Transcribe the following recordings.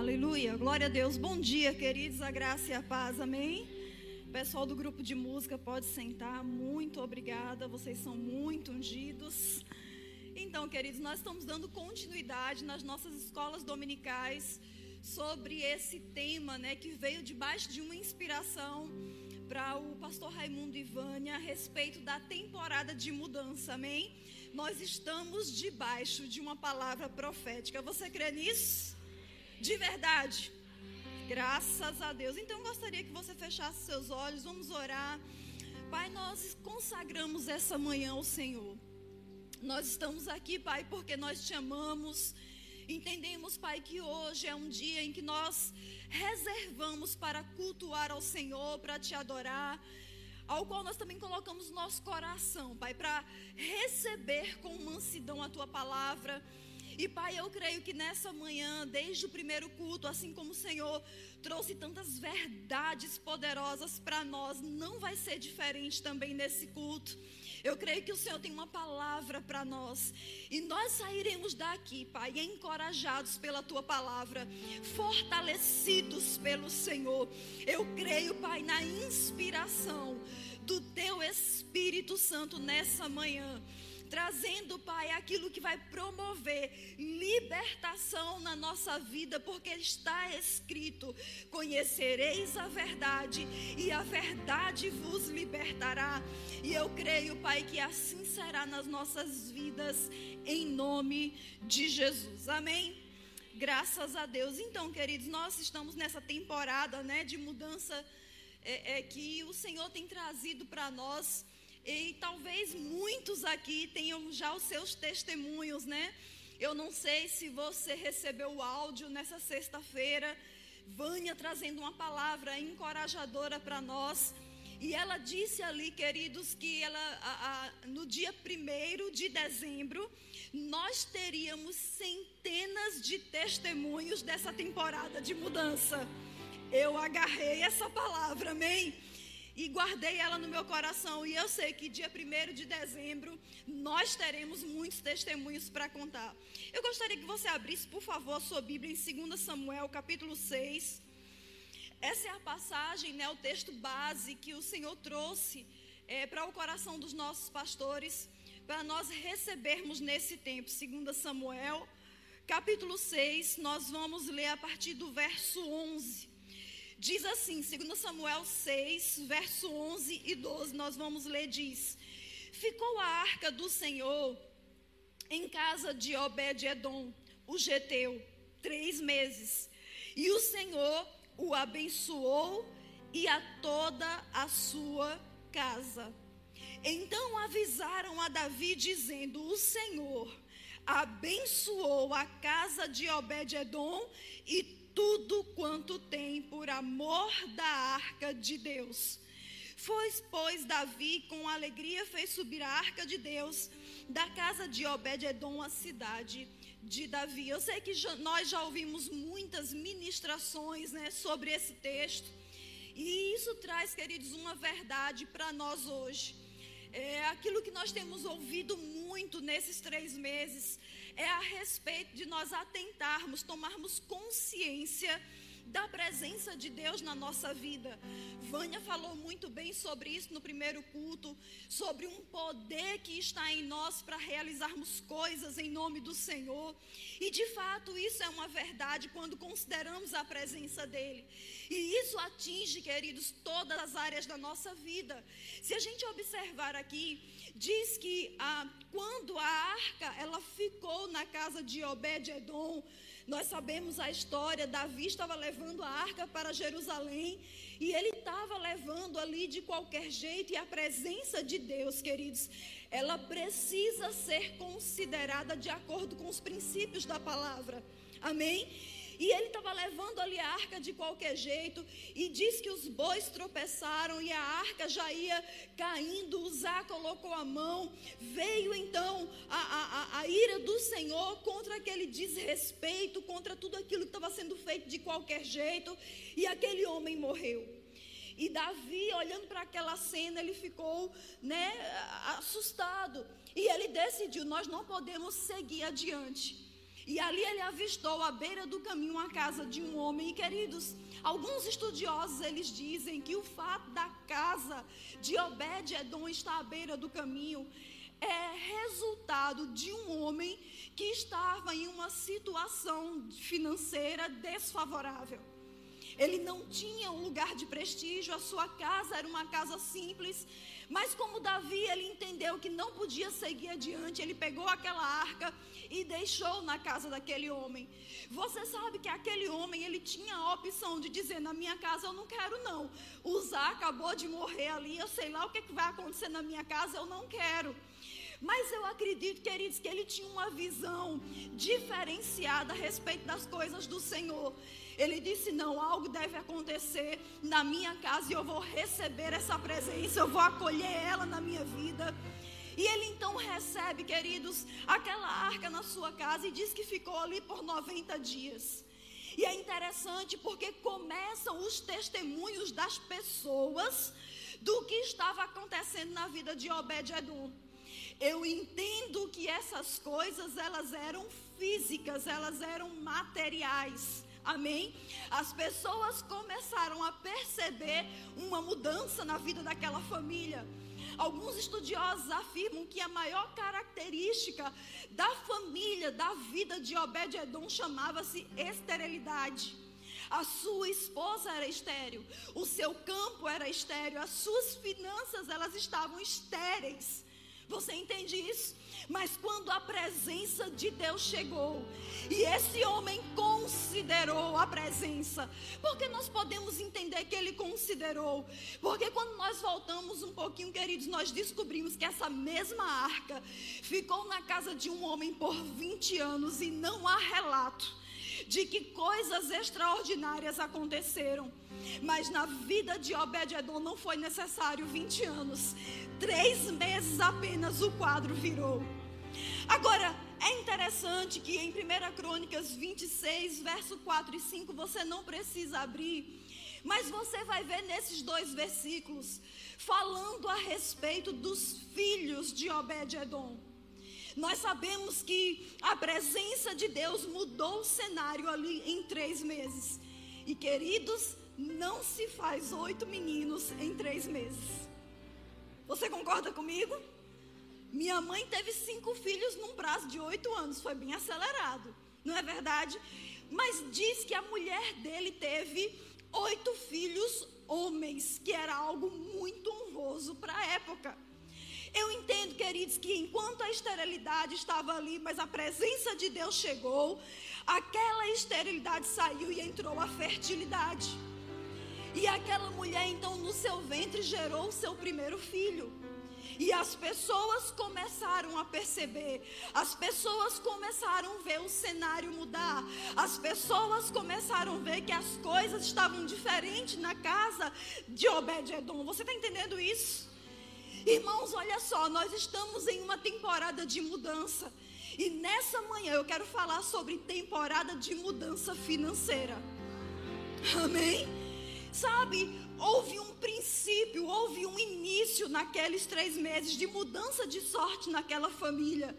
Aleluia, glória a Deus. Bom dia, queridos, a graça e a paz, amém? Pessoal do grupo de música, pode sentar. Muito obrigada, vocês são muito ungidos. Então, queridos, nós estamos dando continuidade nas nossas escolas dominicais sobre esse tema, né, que veio debaixo de uma inspiração para o pastor Raimundo Ivânia a respeito da temporada de mudança, amém? Nós estamos debaixo de uma palavra profética. Você crê nisso? De verdade? Graças a Deus. Então, gostaria que você fechasse seus olhos, vamos orar. Pai, nós consagramos essa manhã ao Senhor. Nós estamos aqui, Pai, porque nós te amamos. Entendemos, Pai, que hoje é um dia em que nós reservamos para cultuar ao Senhor, para te adorar, ao qual nós também colocamos nosso coração, Pai, para receber com mansidão a tua palavra. E Pai, eu creio que nessa manhã, desde o primeiro culto, assim como o Senhor trouxe tantas verdades poderosas para nós, não vai ser diferente também nesse culto. Eu creio que o Senhor tem uma palavra para nós. E nós sairemos daqui, Pai, encorajados pela tua palavra, fortalecidos pelo Senhor. Eu creio, Pai, na inspiração do teu Espírito Santo nessa manhã trazendo, Pai, aquilo que vai promover libertação na nossa vida, porque está escrito: conhecereis a verdade e a verdade vos libertará. E eu creio, Pai, que assim será nas nossas vidas, em nome de Jesus. Amém. Graças a Deus. Então, queridos, nós estamos nessa temporada, né, de mudança é, é que o Senhor tem trazido para nós. E talvez muitos aqui tenham já os seus testemunhos, né? Eu não sei se você recebeu o áudio nessa sexta-feira, Vânia trazendo uma palavra encorajadora para nós. E ela disse ali, queridos, que ela, a, a, no dia 1 de dezembro, nós teríamos centenas de testemunhos dessa temporada de mudança. Eu agarrei essa palavra, amém? E guardei ela no meu coração. E eu sei que dia 1 de dezembro nós teremos muitos testemunhos para contar. Eu gostaria que você abrisse, por favor, a sua Bíblia em 2 Samuel, capítulo 6. Essa é a passagem, né, o texto base que o Senhor trouxe é, para o coração dos nossos pastores, para nós recebermos nesse tempo. 2 Samuel, capítulo 6, nós vamos ler a partir do verso 11. Diz assim, 2 Samuel 6, verso 11 e 12, nós vamos ler, diz: Ficou a arca do Senhor em casa de Obed-Edom, o geteu, três meses, e o Senhor o abençoou e a toda a sua casa. Então avisaram a Davi, dizendo: O Senhor abençoou a casa de Obed-Edom e tudo quanto tem por amor da arca de Deus. Foi, pois, Davi, com alegria, fez subir a arca de Deus da casa de Obed-Edom, a cidade de Davi. Eu sei que já, nós já ouvimos muitas ministrações né, sobre esse texto, e isso traz, queridos, uma verdade para nós hoje. É aquilo que nós temos ouvido muito nesses três meses é a respeito de nós atentarmos, tomarmos consciência da presença de Deus na nossa vida. Vânia falou muito bem sobre isso no primeiro culto, sobre um poder que está em nós para realizarmos coisas em nome do Senhor. E de fato, isso é uma verdade quando consideramos a presença dele. E isso atinge, queridos, todas as áreas da nossa vida. Se a gente observar aqui, diz que ah, quando a arca ela ficou na casa de Obed-edom, nós sabemos a história, Davi estava levando a arca para Jerusalém e ele estava levando ali de qualquer jeito e a presença de Deus, queridos, ela precisa ser considerada de acordo com os princípios da palavra. Amém? E ele estava levando ali a arca de qualquer jeito. E diz que os bois tropeçaram e a arca já ia caindo. Uzá colocou a mão. Veio então a, a, a ira do Senhor contra aquele desrespeito, contra tudo aquilo que estava sendo feito de qualquer jeito. E aquele homem morreu. E Davi, olhando para aquela cena, ele ficou né, assustado. E ele decidiu: nós não podemos seguir adiante. E ali ele avistou à beira do caminho a casa de um homem. E queridos, alguns estudiosos eles dizem que o fato da casa de Obed-edom estar à beira do caminho é resultado de um homem que estava em uma situação financeira desfavorável. Ele não tinha um lugar de prestígio, a sua casa era uma casa simples, mas como Davi, ele entendeu que não podia seguir adiante, ele pegou aquela arca e deixou na casa daquele homem. Você sabe que aquele homem, ele tinha a opção de dizer: Na minha casa eu não quero, não. Usar acabou de morrer ali, eu sei lá o que vai acontecer na minha casa, eu não quero. Mas eu acredito, queridos, que ele tinha uma visão diferenciada a respeito das coisas do Senhor. Ele disse: Não, algo deve acontecer na minha casa e eu vou receber essa presença, eu vou acolher ela na minha vida. E ele então recebe, queridos, aquela arca na sua casa e diz que ficou ali por 90 dias. E é interessante porque começam os testemunhos das pessoas do que estava acontecendo na vida de Obed-Edom. Eu entendo que essas coisas elas eram físicas, elas eram materiais. Amém? As pessoas começaram a perceber uma mudança na vida daquela família. Alguns estudiosos afirmam que a maior característica da família, da vida de Obed-Edom, chamava-se esterilidade. A sua esposa era estéril, o seu campo era estéril, as suas finanças elas estavam estéreis. Você entende isso? Mas quando a presença de Deus chegou, e esse homem considerou a presença, porque nós podemos entender que ele considerou, porque quando nós voltamos um pouquinho, queridos, nós descobrimos que essa mesma arca ficou na casa de um homem por 20 anos e não há relato de que coisas extraordinárias aconteceram. Mas na vida de Obed-Edom não foi necessário 20 anos. Três meses apenas o quadro virou. Agora, é interessante que em 1 Crônicas 26, verso 4 e 5, você não precisa abrir. Mas você vai ver nesses dois versículos, falando a respeito dos filhos de Obed-Edom. Nós sabemos que a presença de Deus mudou o cenário ali em três meses. E queridos, não se faz oito meninos em três meses. Você concorda comigo? Minha mãe teve cinco filhos num prazo de oito anos, foi bem acelerado, não é verdade? Mas diz que a mulher dele teve oito filhos homens, que era algo muito honroso para a época. Eu entendo, queridos, que enquanto a esterilidade estava ali, mas a presença de Deus chegou, aquela esterilidade saiu e entrou a fertilidade. E aquela mulher, então, no seu ventre gerou o seu primeiro filho. E as pessoas começaram a perceber, as pessoas começaram a ver o cenário mudar, as pessoas começaram a ver que as coisas estavam diferentes na casa de Obed-Edom. Você está entendendo isso? Irmãos, olha só, nós estamos em uma temporada de mudança. E nessa manhã eu quero falar sobre temporada de mudança financeira. Amém? Sabe, houve um princípio, houve um início naqueles três meses de mudança de sorte naquela família.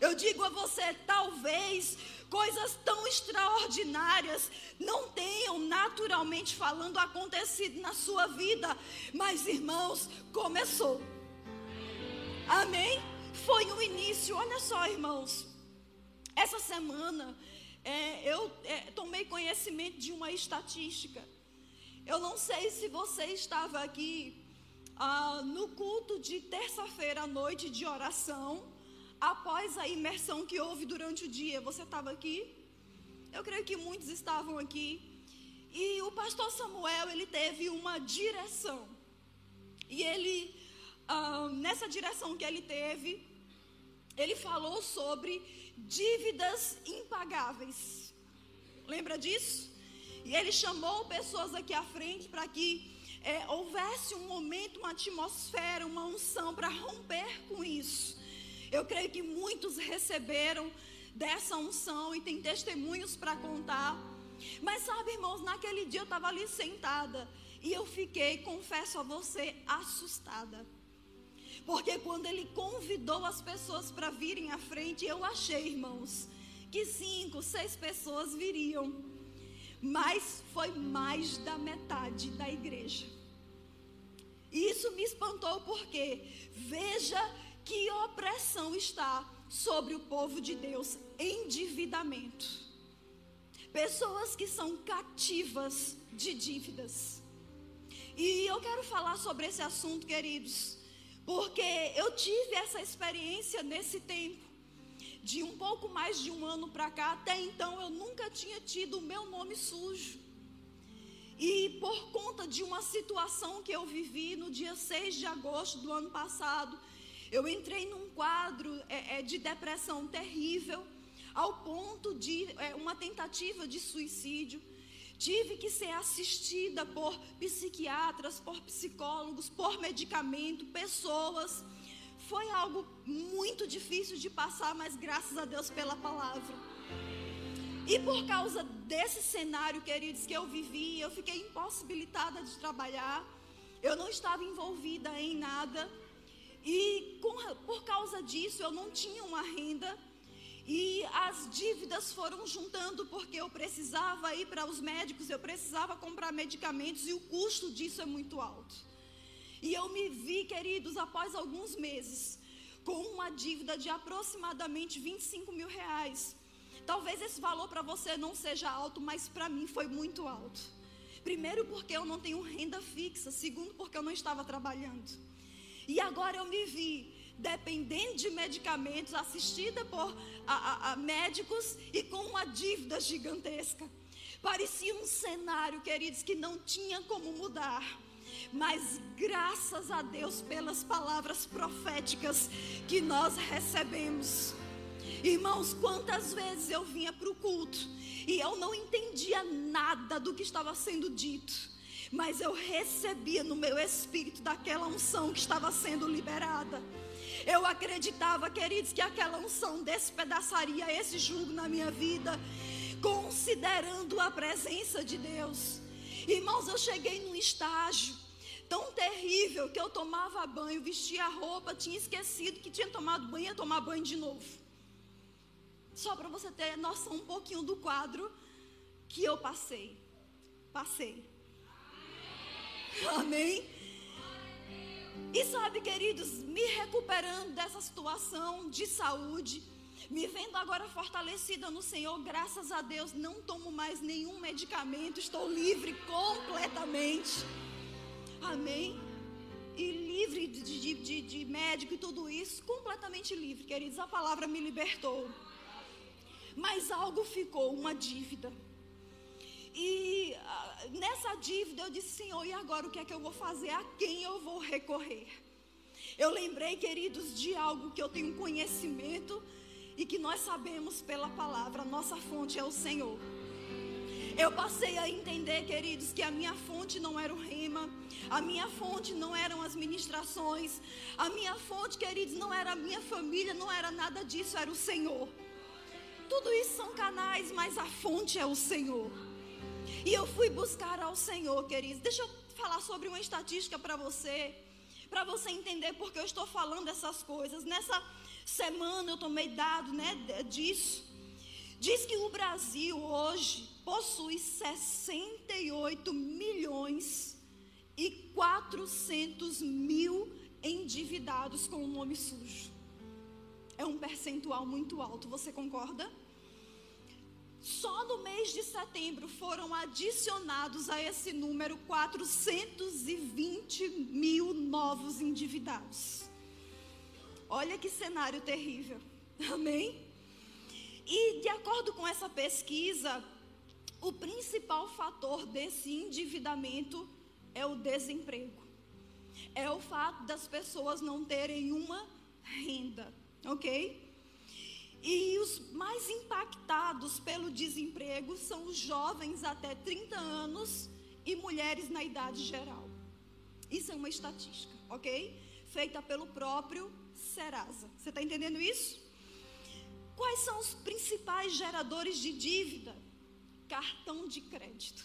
Eu digo a você, talvez coisas tão extraordinárias não tenham naturalmente falando acontecido na sua vida, mas irmãos, começou. Amém? Foi um início. Olha só, irmãos. Essa semana é, eu é, tomei conhecimento de uma estatística. Eu não sei se você estava aqui ah, no culto de terça-feira à noite de oração, após a imersão que houve durante o dia. Você estava aqui? Eu creio que muitos estavam aqui. E o pastor Samuel, ele teve uma direção. E ele nessa direção que ele teve, ele falou sobre dívidas impagáveis. Lembra disso? E ele chamou pessoas aqui à frente para que é, houvesse um momento, uma atmosfera, uma unção para romper com isso. Eu creio que muitos receberam dessa unção e tem testemunhos para contar. Mas sabe, irmãos, naquele dia eu estava ali sentada e eu fiquei, confesso a você, assustada. Porque quando ele convidou as pessoas para virem à frente, eu achei, irmãos, que cinco, seis pessoas viriam, mas foi mais da metade da igreja. E isso me espantou porque veja que opressão está sobre o povo de Deus, endividamento. Pessoas que são cativas de dívidas. E eu quero falar sobre esse assunto, queridos, porque eu tive essa experiência nesse tempo. De um pouco mais de um ano para cá, até então eu nunca tinha tido o meu nome sujo. E por conta de uma situação que eu vivi no dia 6 de agosto do ano passado, eu entrei num quadro é, é, de depressão terrível, ao ponto de é, uma tentativa de suicídio. Tive que ser assistida por psiquiatras, por psicólogos, por medicamento, pessoas. Foi algo muito difícil de passar, mas graças a Deus pela palavra. E por causa desse cenário, queridos, que eu vivi, eu fiquei impossibilitada de trabalhar. Eu não estava envolvida em nada. E por causa disso eu não tinha uma renda. E as dívidas foram juntando porque eu precisava ir para os médicos, eu precisava comprar medicamentos e o custo disso é muito alto. E eu me vi, queridos, após alguns meses, com uma dívida de aproximadamente 25 mil reais. Talvez esse valor para você não seja alto, mas para mim foi muito alto. Primeiro, porque eu não tenho renda fixa. Segundo, porque eu não estava trabalhando. E agora eu me vi dependendo de medicamentos, assistida por a, a, a médicos e com uma dívida gigantesca. Parecia um cenário, queridos, que não tinha como mudar. Mas graças a Deus pelas palavras proféticas que nós recebemos. Irmãos, quantas vezes eu vinha para o culto e eu não entendia nada do que estava sendo dito mas eu recebia no meu espírito daquela unção que estava sendo liberada. Eu acreditava, queridos, que aquela unção despedaçaria esse jugo na minha vida, considerando a presença de Deus. Irmãos, eu cheguei num estágio tão terrível que eu tomava banho, vestia a roupa, tinha esquecido que tinha tomado banho, ia tomar banho de novo. Só para você ter noção um pouquinho do quadro que eu passei. Passei. Amém? E sabe, queridos, me recuperando dessa situação de saúde, me vendo agora fortalecida no Senhor, graças a Deus, não tomo mais nenhum medicamento, estou livre completamente. Amém? E livre de, de, de, de médico e tudo isso, completamente livre, queridos. A palavra me libertou. Mas algo ficou, uma dívida. E uh, nessa dívida eu disse, Senhor, e agora o que é que eu vou fazer? A quem eu vou recorrer? Eu lembrei, queridos, de algo que eu tenho conhecimento e que nós sabemos pela palavra, nossa fonte é o Senhor. Eu passei a entender, queridos, que a minha fonte não era o rema, a minha fonte não eram as ministrações, a minha fonte, queridos, não era a minha família, não era nada disso, era o Senhor. Tudo isso são canais, mas a fonte é o Senhor. E eu fui buscar ao Senhor, queridos. Deixa eu falar sobre uma estatística para você, para você entender porque eu estou falando essas coisas. Nessa semana eu tomei dado, né, disso. Diz que o Brasil hoje possui 68 milhões e 400 mil endividados com o nome sujo. É um percentual muito alto, você concorda? Só no mês de setembro foram adicionados a esse número 420 mil novos endividados. Olha que cenário terrível, amém? E de acordo com essa pesquisa, o principal fator desse endividamento é o desemprego. É o fato das pessoas não terem uma renda, ok? E os mais impactados pelo desemprego são os jovens até 30 anos e mulheres na idade geral. Isso é uma estatística, ok? Feita pelo próprio Serasa. Você está entendendo isso? Quais são os principais geradores de dívida? Cartão de crédito.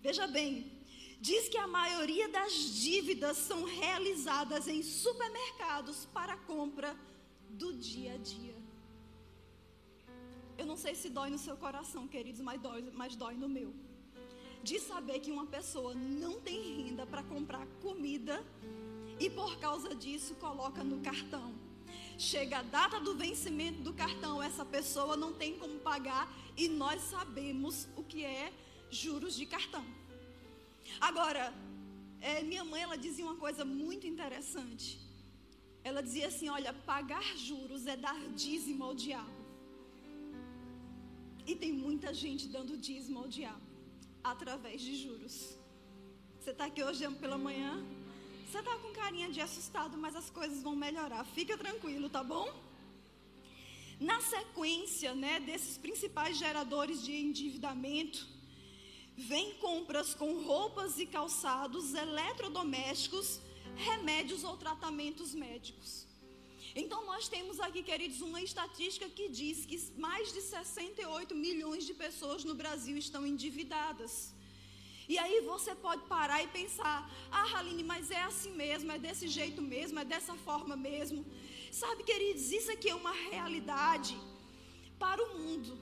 Veja bem, diz que a maioria das dívidas são realizadas em supermercados para compra do dia a dia. Eu não sei se dói no seu coração, queridos, mas dói, mas dói no meu. De saber que uma pessoa não tem renda para comprar comida e por causa disso coloca no cartão. Chega a data do vencimento do cartão, essa pessoa não tem como pagar e nós sabemos o que é juros de cartão. Agora, é, minha mãe ela dizia uma coisa muito interessante. Ela dizia assim: olha, pagar juros é dar dízimo ao diabo. E tem muita gente dando dízimo ao diabo através de juros. Você está aqui hoje pela manhã? Você está com carinha de assustado, mas as coisas vão melhorar. Fica tranquilo, tá bom? Na sequência, né, desses principais geradores de endividamento, vem compras com roupas e calçados, eletrodomésticos, remédios ou tratamentos médicos. Então nós temos aqui, queridos, uma estatística que diz que mais de 68 milhões de pessoas no Brasil estão endividadas. E aí você pode parar e pensar: "Ah, Haline, mas é assim mesmo, é desse jeito mesmo, é dessa forma mesmo". Sabe, queridos, isso aqui é uma realidade para o mundo.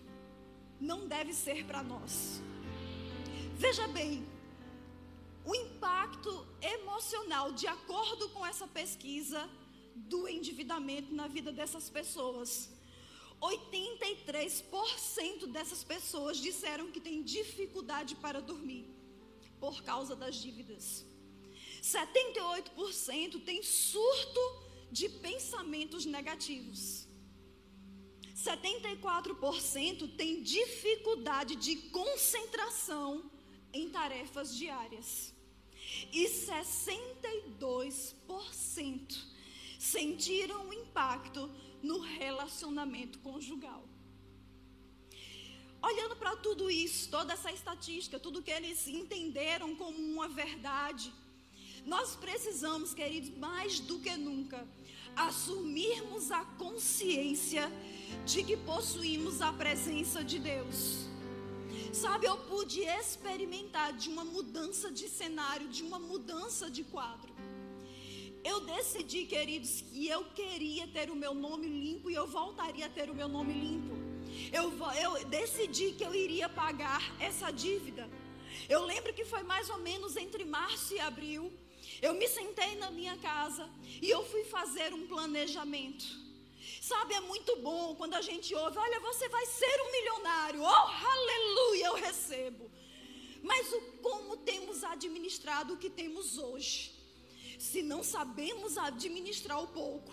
Não deve ser para nós. Veja bem, o impacto emocional, de acordo com essa pesquisa, do endividamento na vida dessas pessoas. 83% dessas pessoas disseram que têm dificuldade para dormir por causa das dívidas. 78% têm surto de pensamentos negativos. 74% têm dificuldade de concentração em tarefas diárias. E 62% sentiram o impacto no relacionamento conjugal. Olhando para tudo isso, toda essa estatística, tudo que eles entenderam como uma verdade, nós precisamos, queridos, mais do que nunca, assumirmos a consciência de que possuímos a presença de Deus. Sabe, eu pude experimentar de uma mudança de cenário, de uma mudança de quadro. Eu decidi, queridos, que eu queria ter o meu nome limpo e eu voltaria a ter o meu nome limpo. Eu, eu decidi que eu iria pagar essa dívida. Eu lembro que foi mais ou menos entre março e abril. Eu me sentei na minha casa e eu fui fazer um planejamento. Sabe, é muito bom quando a gente ouve: olha, você vai ser um milionário. Oh, aleluia, eu recebo. Mas o, como temos administrado o que temos hoje? Se não sabemos administrar o pouco,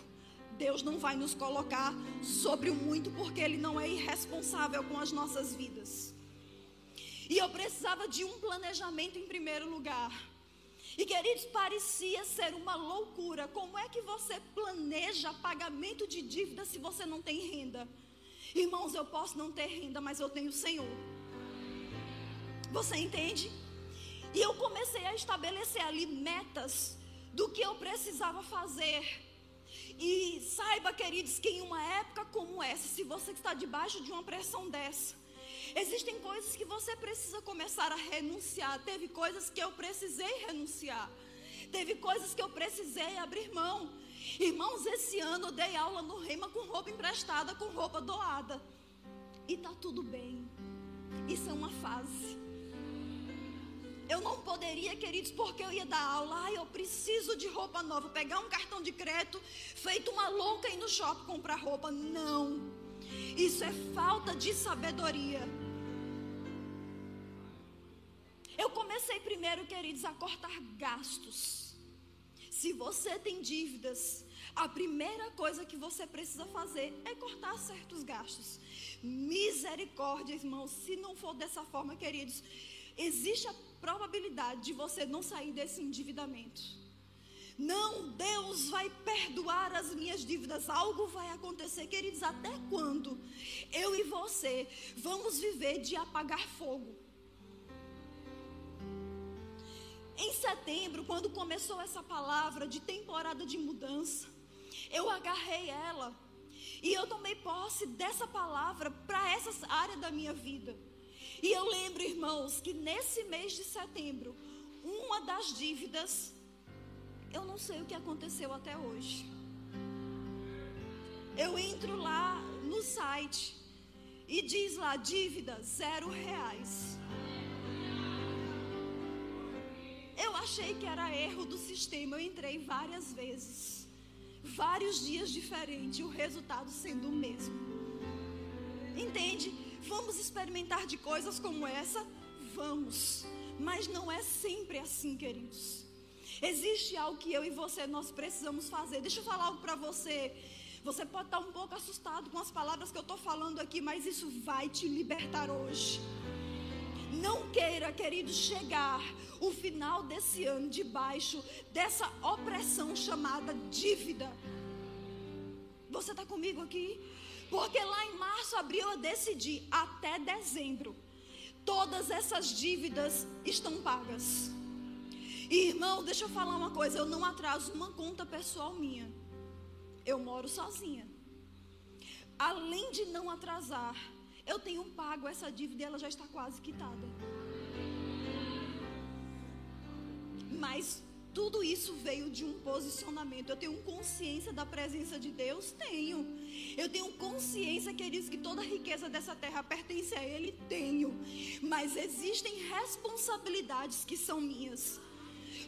Deus não vai nos colocar sobre o muito, porque Ele não é irresponsável com as nossas vidas. E eu precisava de um planejamento em primeiro lugar. E queridos, parecia ser uma loucura. Como é que você planeja pagamento de dívida se você não tem renda? Irmãos, eu posso não ter renda, mas eu tenho o Senhor. Você entende? E eu comecei a estabelecer ali metas do que eu precisava fazer. E saiba, queridos, que em uma época como essa, se você está debaixo de uma pressão dessa, existem coisas que você precisa começar a renunciar. Teve coisas que eu precisei renunciar. Teve coisas que eu precisei abrir mão. Irmãos, esse ano eu dei aula no Rema com roupa emprestada, com roupa doada. E tá tudo bem. Isso é uma fase. Eu não poderia, queridos, porque eu ia dar aula. Ai, eu preciso de roupa nova. Pegar um cartão de crédito, feito uma louca ir no shopping comprar roupa. Não. Isso é falta de sabedoria. Eu comecei primeiro, queridos, a cortar gastos. Se você tem dívidas, a primeira coisa que você precisa fazer é cortar certos gastos. Misericórdia, irmãos, se não for dessa forma, queridos, existe a probabilidade de você não sair desse endividamento. Não, Deus vai perdoar as minhas dívidas. Algo vai acontecer, queridos. Até quando eu e você vamos viver de apagar fogo? Em setembro, quando começou essa palavra de temporada de mudança, eu agarrei ela e eu tomei posse dessa palavra para essa área da minha vida. E eu lembro, irmãos, que nesse mês de setembro, uma das dívidas, eu não sei o que aconteceu até hoje. Eu entro lá no site E diz lá, dívida, zero reais. Eu achei que era erro do sistema. Eu entrei várias vezes. Vários dias diferentes. O resultado sendo o mesmo. Entende? Vamos experimentar de coisas como essa? Vamos. Mas não é sempre assim, queridos. Existe algo que eu e você nós precisamos fazer. Deixa eu falar algo para você. Você pode estar um pouco assustado com as palavras que eu estou falando aqui, mas isso vai te libertar hoje. Não queira, querido, chegar o final desse ano debaixo dessa opressão chamada dívida. Você está comigo aqui? Porque lá em março, abril, eu decidi até dezembro. Todas essas dívidas estão pagas. E, irmão, deixa eu falar uma coisa: eu não atraso uma conta pessoal minha. Eu moro sozinha. Além de não atrasar, eu tenho pago essa dívida e ela já está quase quitada. Mas tudo isso veio de um posicionamento. Eu tenho consciência da presença de Deus? Tenho. Eu tenho consciência, queridos, que toda a riqueza dessa terra pertence a Ele? Tenho. Mas existem responsabilidades que são minhas.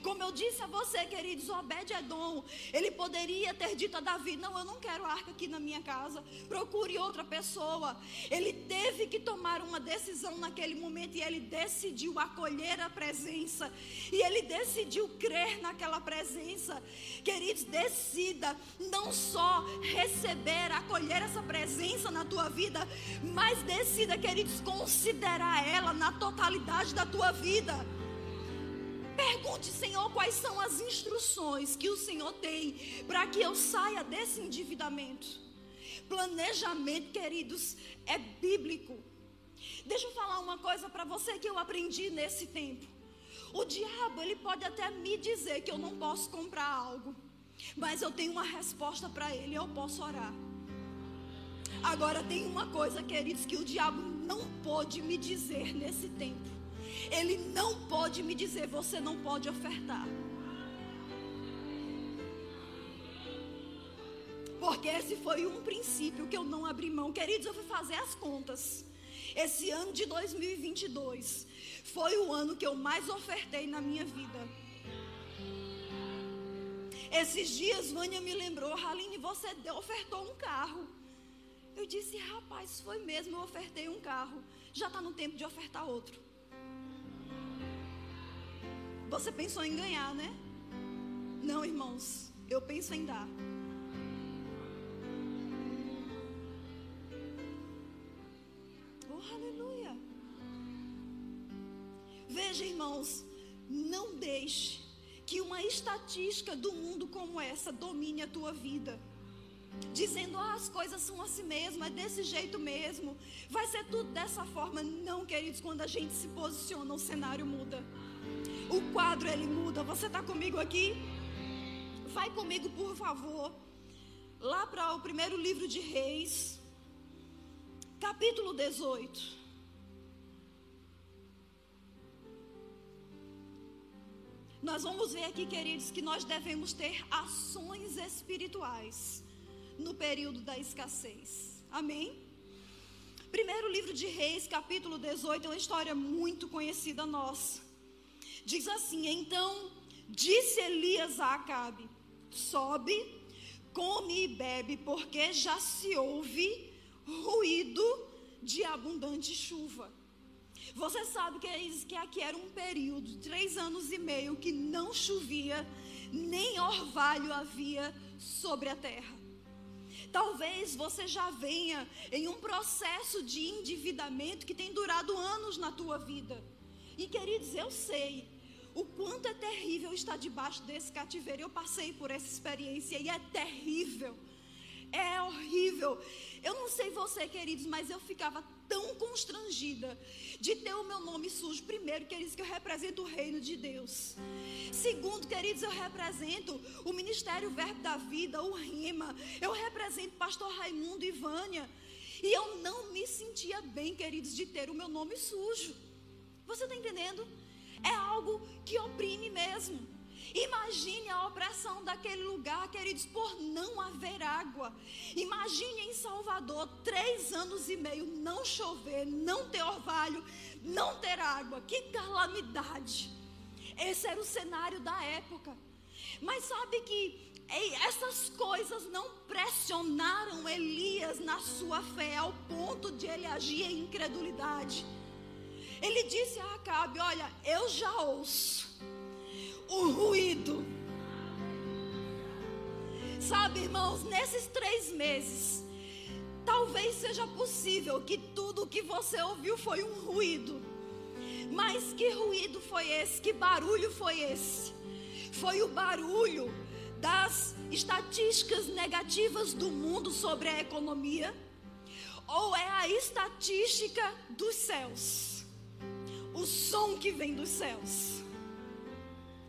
Como eu disse a você, queridos, Obed-Edom, ele poderia ter dito a Davi: Não, eu não quero arca aqui na minha casa, procure outra pessoa. Ele teve que tomar uma decisão naquele momento e ele decidiu acolher a presença, e ele decidiu crer naquela presença. Queridos, decida não só receber, acolher essa presença na tua vida, mas decida, queridos, considerar ela na totalidade da tua vida. Pergunte, Senhor, quais são as instruções que o Senhor tem para que eu saia desse endividamento. Planejamento, queridos, é bíblico. Deixa eu falar uma coisa para você que eu aprendi nesse tempo. O diabo, ele pode até me dizer que eu não posso comprar algo, mas eu tenho uma resposta para ele, eu posso orar. Agora tem uma coisa, queridos, que o diabo não pode me dizer nesse tempo. Ele não pode me dizer, você não pode ofertar. Porque esse foi um princípio que eu não abri mão. Queridos, eu fui fazer as contas. Esse ano de 2022 foi o ano que eu mais ofertei na minha vida. Esses dias, Vânia me lembrou, Haline, você ofertou um carro. Eu disse, rapaz, foi mesmo, eu ofertei um carro. Já está no tempo de ofertar outro. Você pensou em ganhar, né? Não, irmãos, eu penso em dar. Oh, aleluia. Veja, irmãos, não deixe que uma estatística do mundo como essa domine a tua vida. Dizendo, ah, as coisas são assim mesmo, é desse jeito mesmo, vai ser tudo dessa forma. Não, queridos, quando a gente se posiciona, o cenário muda o quadro ele muda. Você está comigo aqui? Vai comigo, por favor, lá para o primeiro livro de Reis, capítulo 18. Nós vamos ver aqui, queridos, que nós devemos ter ações espirituais no período da escassez. Amém? Primeiro livro de Reis, capítulo 18, é uma história muito conhecida nossa. Diz assim: Então disse Elias a Acabe: Sobe, come e bebe, porque já se ouve ruído de abundante chuva. Você sabe que, é que aqui era um período, três anos e meio, que não chovia, nem orvalho havia sobre a terra. Talvez você já venha em um processo de endividamento que tem durado anos na tua vida. E queridos, eu sei o quanto é terrível estar debaixo desse cativeiro. Eu passei por essa experiência e é terrível. É horrível. Eu não sei você, queridos, mas eu ficava tão constrangida de ter o meu nome sujo. Primeiro, queridos, que eu represento o reino de Deus. Segundo, queridos, eu represento o Ministério Verbo da Vida, o Rima. Eu represento pastor Raimundo e Vânia. E eu não me sentia bem, queridos, de ter o meu nome sujo. Você está entendendo? É algo que oprime mesmo. Imagine a opressão daquele lugar, queridos, por não haver água. Imagine em Salvador, três anos e meio, não chover, não ter orvalho, não ter água. Que calamidade! Esse era o cenário da época. Mas sabe que essas coisas não pressionaram Elias na sua fé ao ponto de ele agir em incredulidade. Ele disse a Acabe: Olha, eu já ouço o ruído. Sabe, irmãos, nesses três meses, talvez seja possível que tudo o que você ouviu foi um ruído. Mas que ruído foi esse? Que barulho foi esse? Foi o barulho das estatísticas negativas do mundo sobre a economia? Ou é a estatística dos céus? O som que vem dos céus.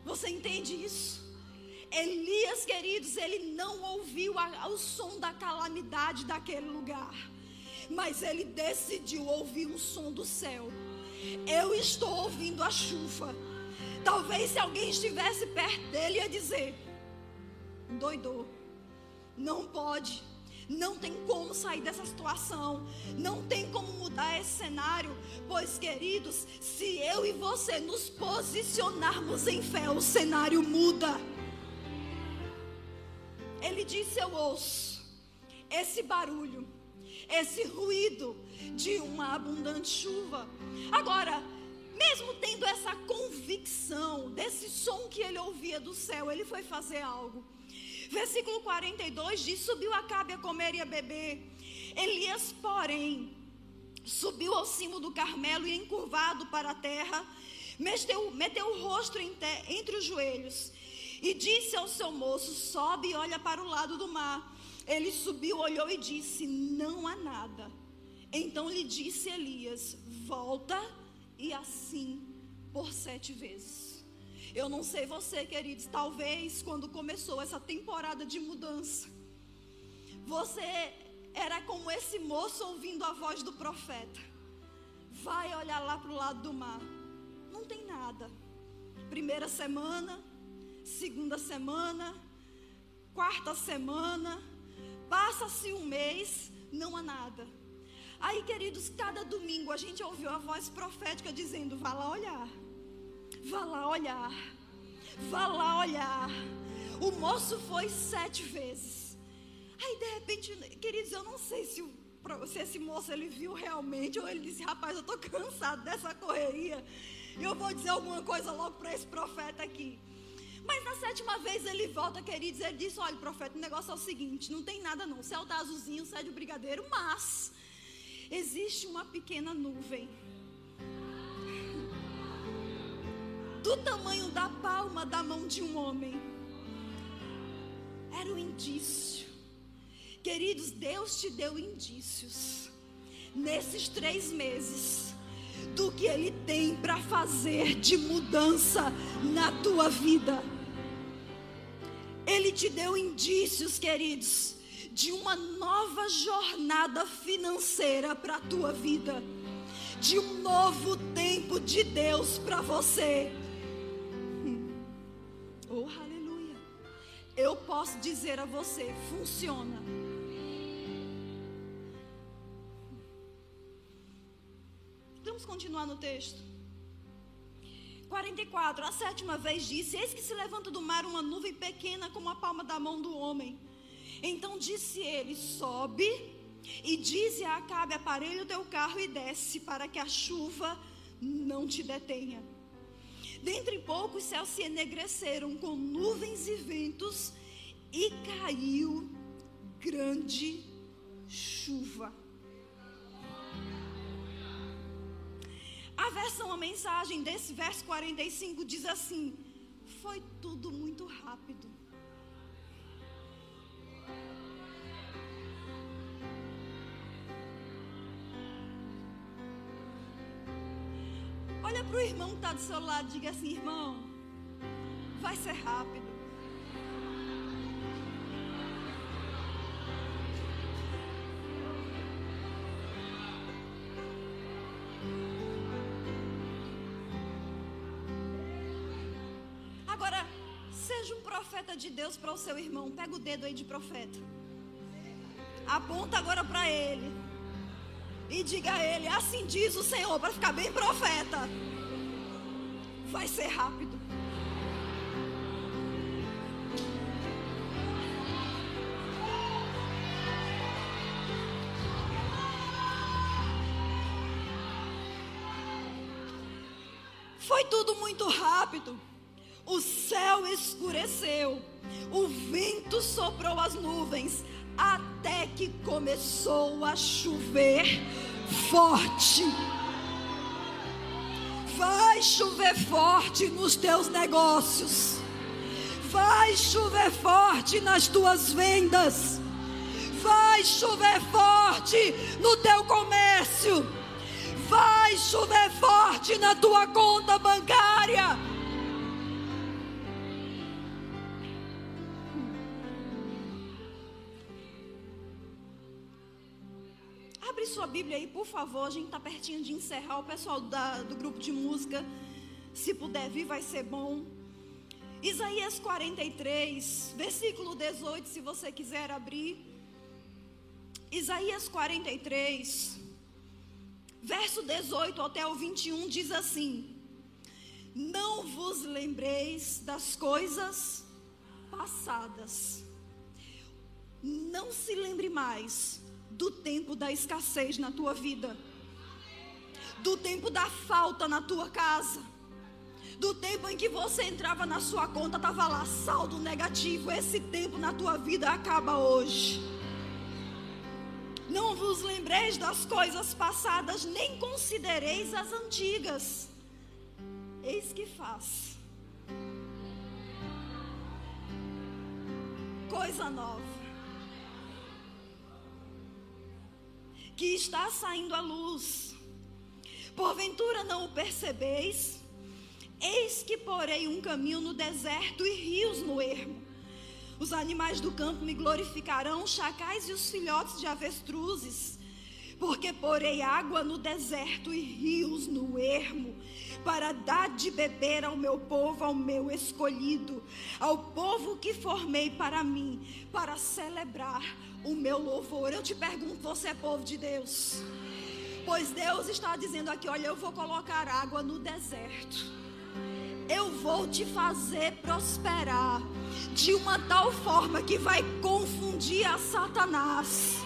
Você entende isso? Elias, queridos, ele não ouviu a, o som da calamidade daquele lugar, mas ele decidiu ouvir um som do céu. Eu estou ouvindo a chuva. Talvez se alguém estivesse perto dele ia dizer: doidou, não pode, não tem como sair dessa situação, não tem como mudar esse cenário, pois, queridos, se eu e você nos posicionarmos em fé, o cenário muda. Ele disse: Eu ouço esse barulho, esse ruído de uma abundante chuva. Agora, mesmo tendo essa convicção desse som que ele ouvia do céu, ele foi fazer algo. Versículo 42 diz: Subiu Acabe a comer e a beber. Elias, porém, subiu ao cimo do Carmelo e, encurvado para a terra, meteu, meteu o rosto entre os joelhos e disse ao seu moço: Sobe e olha para o lado do mar. Ele subiu, olhou e disse: Não há nada. Então lhe disse Elias: Volta e assim por sete vezes. Eu não sei você, queridos, talvez quando começou essa temporada de mudança, você era como esse moço ouvindo a voz do profeta. Vai olhar lá para o lado do mar. Não tem nada. Primeira semana, segunda semana, quarta semana, passa-se um mês, não há nada. Aí, queridos, cada domingo a gente ouviu a voz profética dizendo: vá lá olhar. Vá lá olhar. Vá lá olhar. O moço foi sete vezes. Aí de repente, queridos, eu não sei se, o, se esse moço ele viu realmente ou ele disse: Rapaz, eu estou cansado dessa correria. Eu vou dizer alguma coisa logo para esse profeta aqui. Mas na sétima vez ele volta, queridos, ele disse: Olha, profeta, o negócio é o seguinte: não tem nada não. O céu está azulzinho, o céu de brigadeiro, mas existe uma pequena nuvem do tamanho da palma da mão de um homem. Era um indício. Queridos, Deus te deu indícios nesses três meses do que Ele tem para fazer de mudança na tua vida. Ele te deu indícios, queridos, de uma nova jornada financeira para a tua vida, de um novo tempo de Deus para você. Posso dizer a você: funciona. Vamos continuar no texto. 44. A sétima vez disse: Eis que se levanta do mar uma nuvem pequena como a palma da mão do homem. Então disse ele: Sobe e dize a Acabe: Aparelha o teu carro e desce, para que a chuva não te detenha. Dentre pouco os céus se enegreceram com nuvens e ventos e caiu grande chuva. A versão, a mensagem desse verso 45 diz assim: Foi tudo muito rápido. Olha para o irmão que está do seu lado diga assim: irmão, vai ser rápido. Seja um profeta de Deus para o seu irmão. Pega o dedo aí de profeta. Aponta agora para ele. E diga a ele: Assim diz o Senhor, para ficar bem profeta. Vai ser rápido. Foi tudo muito rápido. Escureceu, o vento soprou as nuvens, até que começou a chover forte. Vai chover forte nos teus negócios. Vai chover forte nas tuas vendas. Vai chover forte no teu comércio. Vai chover forte na tua conta bancária. Abre sua Bíblia aí, por favor. A gente está pertinho de encerrar. O pessoal da, do grupo de música, se puder vir, vai ser bom. Isaías 43, versículo 18, se você quiser abrir. Isaías 43, verso 18 até o 21 diz assim: Não vos lembreis das coisas passadas, não se lembre mais do tempo da escassez na tua vida, do tempo da falta na tua casa, do tempo em que você entrava na sua conta, estava lá saldo negativo. Esse tempo na tua vida acaba hoje. Não vos lembreis das coisas passadas, nem considereis as antigas. Eis que faz coisa nova. Que está saindo à luz. Porventura não o percebeis? Eis que porei um caminho no deserto e rios no ermo. Os animais do campo me glorificarão, os chacais e os filhotes de avestruzes. Porque porei água no deserto e rios no ermo, para dar de beber ao meu povo, ao meu escolhido, ao povo que formei para mim, para celebrar o meu louvor. Eu te pergunto, você é povo de Deus? Pois Deus está dizendo aqui: olha, eu vou colocar água no deserto. Eu vou te fazer prosperar de uma tal forma que vai confundir a Satanás.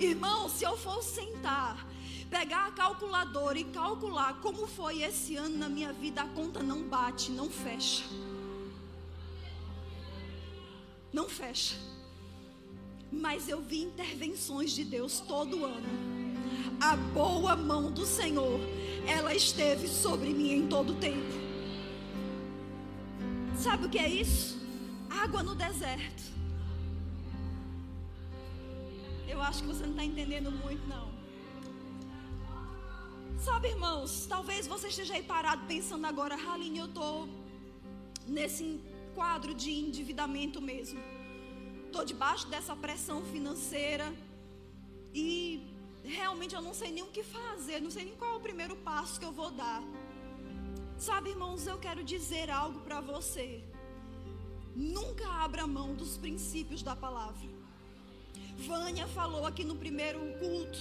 Irmão, se eu for sentar, pegar a calculadora e calcular como foi esse ano na minha vida, a conta não bate, não fecha não fecha. Mas eu vi intervenções de Deus todo ano. A boa mão do Senhor, ela esteve sobre mim em todo o tempo. Sabe o que é isso? Água no deserto. Eu acho que você não está entendendo muito, não. Sabe, irmãos, talvez você esteja aí parado pensando agora, Haline, eu estou nesse quadro de endividamento mesmo. Estou debaixo dessa pressão financeira e realmente eu não sei nem o que fazer, não sei nem qual é o primeiro passo que eu vou dar. Sabe, irmãos, eu quero dizer algo para você. Nunca abra mão dos princípios da palavra. Vânia falou aqui no primeiro culto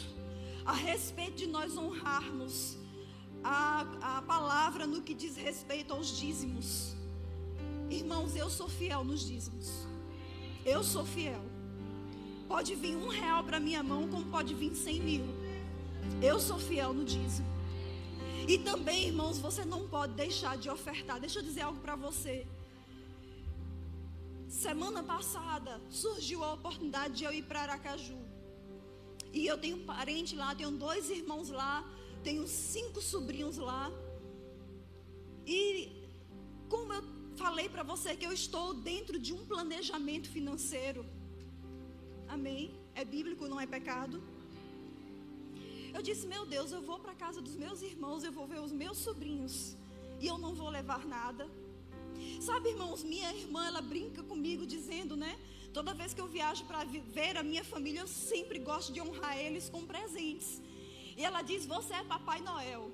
a respeito de nós honrarmos a, a palavra no que diz respeito aos dízimos. Irmãos, eu sou fiel nos dízimos. Eu sou fiel. Pode vir um real para minha mão, como pode vir cem mil. Eu sou fiel no dízimo. E também, irmãos, você não pode deixar de ofertar. Deixa eu dizer algo para você. Semana passada surgiu a oportunidade de eu ir para Aracaju. E eu tenho parente lá, tenho dois irmãos lá, tenho cinco sobrinhos lá. E como eu falei para você que eu estou dentro de um planejamento financeiro. Amém? É bíblico, não é pecado. Eu disse, meu Deus, eu vou para a casa dos meus irmãos, eu vou ver os meus sobrinhos e eu não vou levar nada. Sabe, irmãos, minha irmã, ela brinca comigo dizendo, né? Toda vez que eu viajo para ver a minha família, eu sempre gosto de honrar eles com presentes. E ela diz: Você é Papai Noel.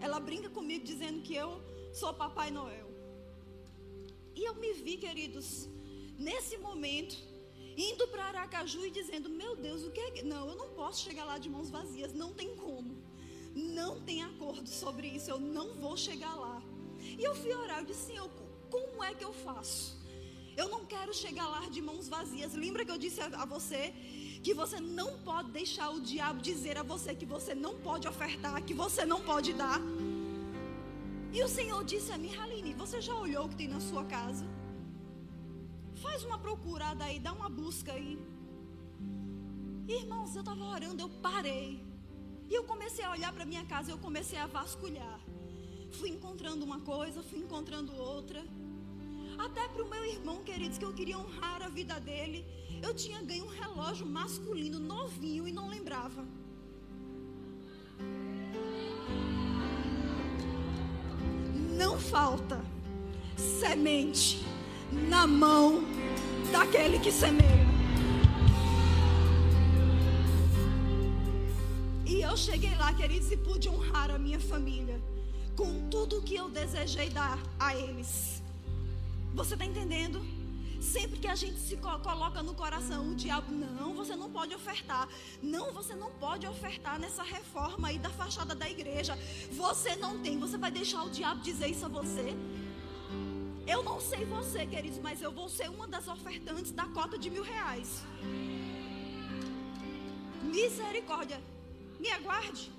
Ela brinca comigo dizendo que eu sou Papai Noel. E eu me vi, queridos, nesse momento, indo para Aracaju e dizendo: Meu Deus, o que é. Não, eu não posso chegar lá de mãos vazias, não tem como. Não tem acordo sobre isso, eu não vou chegar lá. E eu fui orar, eu disse: Senhor, como é que eu faço? Eu não quero chegar lá de mãos vazias. Lembra que eu disse a você que você não pode deixar o diabo dizer a você que você não pode ofertar, que você não pode dar? E o Senhor disse a mim, Haline, você já olhou o que tem na sua casa? Faz uma procurada aí, dá uma busca aí. Irmãos, eu estava orando, eu parei. E eu comecei a olhar para minha casa, eu comecei a vasculhar. Fui encontrando uma coisa, fui encontrando outra. Até para o meu irmão, queridos, que eu queria honrar a vida dele. Eu tinha ganho um relógio masculino novinho e não lembrava. Falta semente na mão daquele que semeia. E eu cheguei lá, queridos, e pude honrar a minha família com tudo que eu desejei dar a eles. Você está entendendo? Sempre que a gente se coloca no coração, o diabo, não, você não pode ofertar. Não, você não pode ofertar nessa reforma aí da fachada da igreja. Você não tem, você vai deixar o diabo dizer isso a você? Eu não sei você, queridos, mas eu vou ser uma das ofertantes da cota de mil reais. Misericórdia, me aguarde.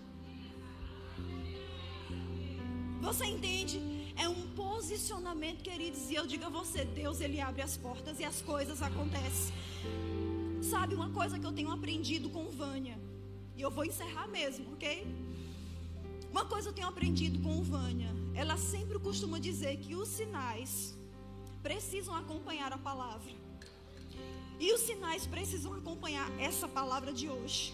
Você entende? É um posicionamento, queridos. E eu digo a você: Deus, Ele abre as portas e as coisas acontecem. Sabe uma coisa que eu tenho aprendido com Vânia? E eu vou encerrar mesmo, ok? Uma coisa eu tenho aprendido com Vânia. Ela sempre costuma dizer que os sinais precisam acompanhar a palavra. E os sinais precisam acompanhar essa palavra de hoje.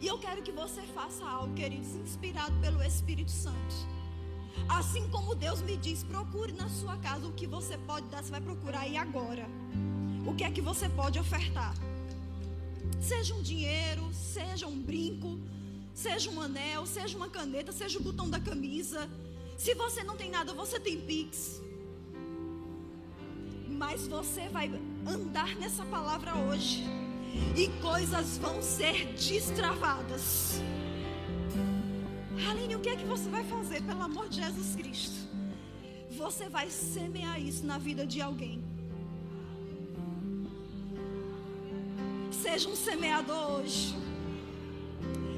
E eu quero que você faça algo, queridos, inspirado pelo Espírito Santo. Assim como Deus me diz, procure na sua casa o que você pode dar, você vai procurar aí agora. O que é que você pode ofertar? Seja um dinheiro, seja um brinco, seja um anel, seja uma caneta, seja o botão da camisa. Se você não tem nada, você tem pix. Mas você vai andar nessa palavra hoje e coisas vão ser destravadas. Aline, o que é que você vai fazer, pelo amor de Jesus Cristo? Você vai semear isso na vida de alguém. Seja um semeador hoje.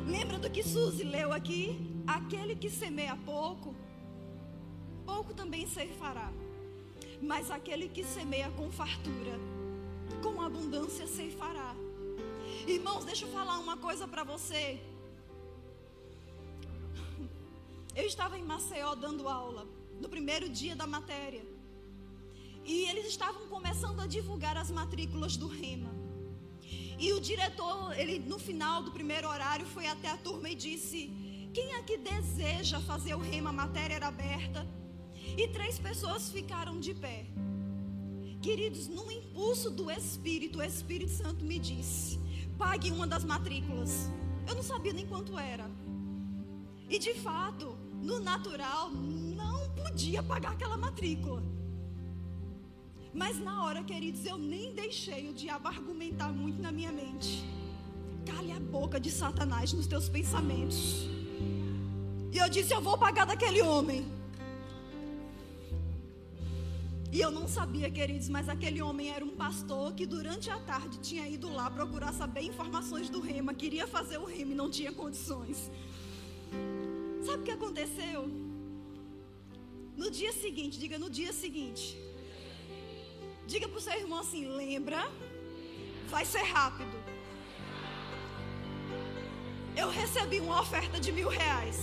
Lembra do que Suzy leu aqui? Aquele que semeia pouco, pouco também ceifará. Mas aquele que semeia com fartura, com abundância ceifará. Irmãos, deixa eu falar uma coisa para você. Eu estava em Maceió dando aula, no primeiro dia da matéria. E eles estavam começando a divulgar as matrículas do Rema. E o diretor, ele no final do primeiro horário foi até a turma e disse: "Quem aqui deseja fazer o Rema? A matéria era aberta". E três pessoas ficaram de pé. Queridos, num impulso do Espírito, o Espírito Santo me disse: "Pague uma das matrículas". Eu não sabia nem quanto era. E de fato, no natural, não podia pagar aquela matrícula. Mas na hora, queridos, eu nem deixei o diabo argumentar muito na minha mente. Cale a boca de Satanás nos teus pensamentos. E eu disse: Eu vou pagar daquele homem. E eu não sabia, queridos, mas aquele homem era um pastor que durante a tarde tinha ido lá procurar saber informações do rema, queria fazer o rema e não tinha condições. Sabe o que aconteceu? No dia seguinte, diga no dia seguinte. Diga para o seu irmão assim: lembra, vai ser rápido. Eu recebi uma oferta de mil reais.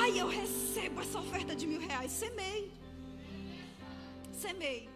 Ai, eu recebo essa oferta de mil reais. Semei. Semei.